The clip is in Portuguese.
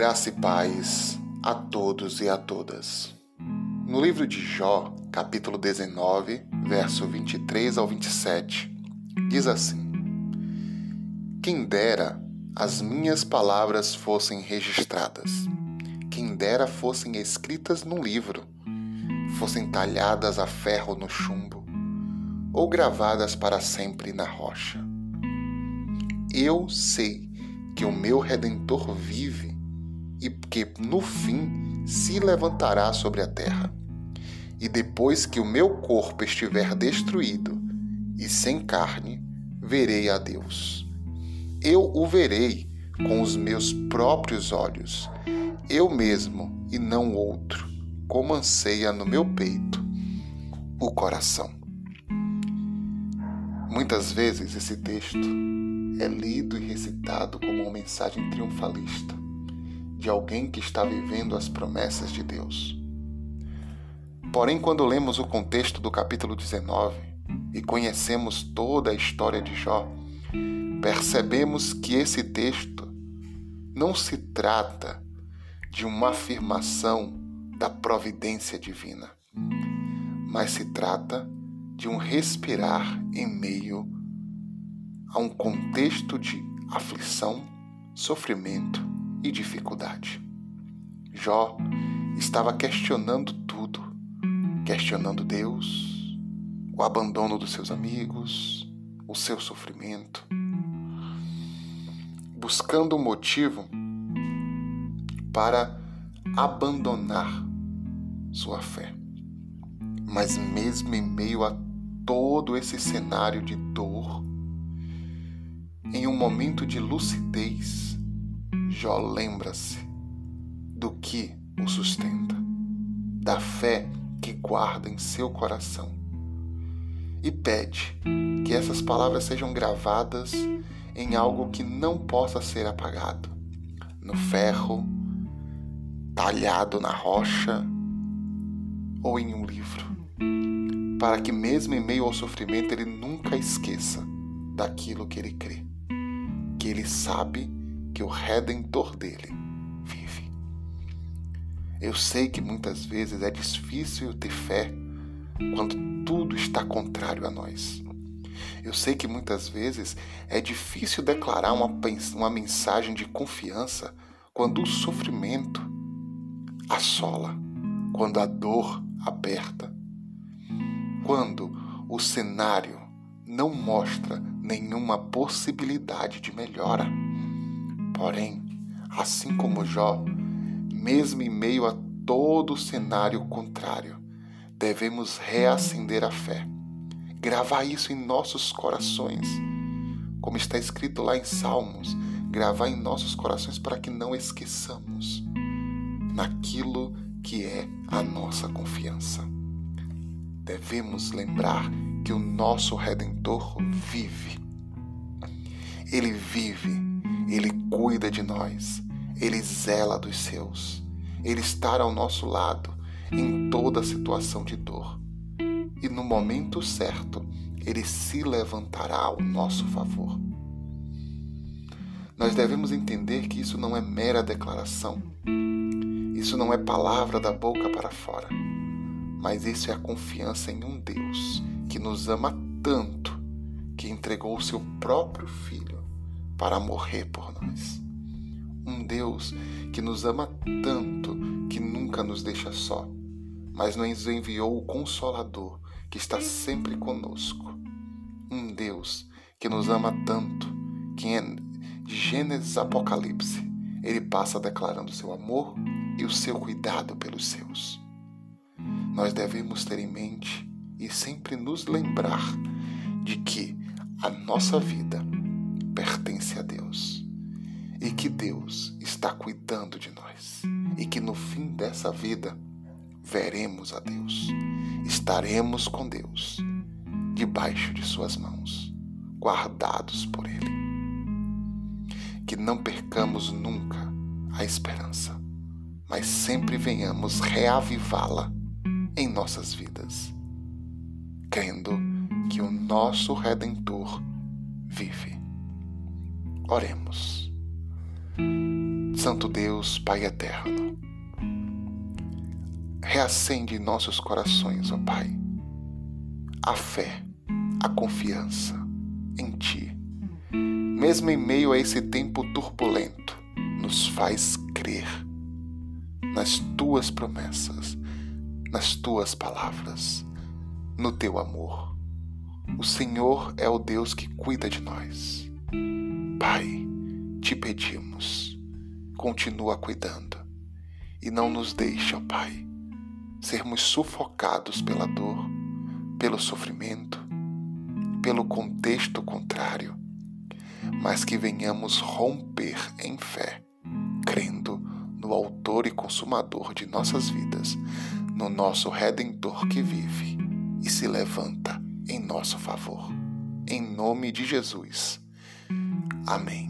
Graça e paz a todos e a todas. No livro de Jó, capítulo 19, verso 23 ao 27, diz assim: Quem dera as minhas palavras fossem registradas, quem dera fossem escritas num livro, fossem talhadas a ferro no chumbo, ou gravadas para sempre na rocha. Eu sei que o meu redentor vive e que no fim se levantará sobre a terra. E depois que o meu corpo estiver destruído e sem carne, verei a Deus. Eu o verei com os meus próprios olhos, eu mesmo e não outro, como anseia no meu peito o coração. Muitas vezes esse texto é lido e recitado como uma mensagem triunfalista de alguém que está vivendo as promessas de Deus. Porém, quando lemos o contexto do capítulo 19 e conhecemos toda a história de Jó, percebemos que esse texto não se trata de uma afirmação da providência divina, mas se trata de um respirar em meio a um contexto de aflição, sofrimento e dificuldade. Jó estava questionando tudo, questionando Deus, o abandono dos seus amigos, o seu sofrimento, buscando um motivo para abandonar sua fé. Mas mesmo em meio a todo esse cenário de dor, em um momento de lucidez, Jó lembra-se do que o sustenta, da fé que guarda em seu coração e pede que essas palavras sejam gravadas em algo que não possa ser apagado, no ferro, talhado na rocha ou em um livro, para que, mesmo em meio ao sofrimento, ele nunca esqueça daquilo que ele crê, que ele sabe que o redentor dele vive. Eu sei que muitas vezes é difícil ter fé quando tudo está contrário a nós. Eu sei que muitas vezes é difícil declarar uma, uma mensagem de confiança quando o sofrimento assola, quando a dor aperta, quando o cenário não mostra nenhuma possibilidade de melhora. Porém, assim como Jó, mesmo em meio a todo o cenário contrário, devemos reacender a fé, gravar isso em nossos corações, como está escrito lá em Salmos, gravar em nossos corações para que não esqueçamos naquilo que é a nossa confiança. Devemos lembrar que o nosso Redentor vive. Ele vive ele cuida de nós, Ele zela dos seus, Ele está ao nosso lado em toda situação de dor. E no momento certo, Ele se levantará ao nosso favor. Nós devemos entender que isso não é mera declaração, isso não é palavra da boca para fora, mas isso é a confiança em um Deus que nos ama tanto que entregou o seu próprio Filho para morrer por nós. Um Deus que nos ama tanto que nunca nos deixa só, mas nos enviou o Consolador que está sempre conosco. Um Deus que nos ama tanto que em Gênesis Apocalipse ele passa declarando seu amor e o seu cuidado pelos seus. Nós devemos ter em mente e sempre nos lembrar de que a nossa vida pertence a Deus. E que Deus está cuidando de nós. E que no fim dessa vida veremos a Deus, estaremos com Deus debaixo de Suas mãos, guardados por Ele. Que não percamos nunca a esperança, mas sempre venhamos reavivá-la em nossas vidas, crendo que o nosso Redentor vive Oremos. Santo Deus, Pai eterno, reacende em nossos corações, ó Pai, a fé, a confiança em Ti. Mesmo em meio a esse tempo turbulento, nos faz crer nas Tuas promessas, nas Tuas palavras, no Teu amor. O Senhor é o Deus que cuida de nós. Pai, te pedimos, continua cuidando e não nos deixe, ó Pai, sermos sufocados pela dor, pelo sofrimento, pelo contexto contrário, mas que venhamos romper em fé, crendo no Autor e Consumador de nossas vidas, no nosso Redentor que vive e se levanta em nosso favor. Em nome de Jesus. Amém.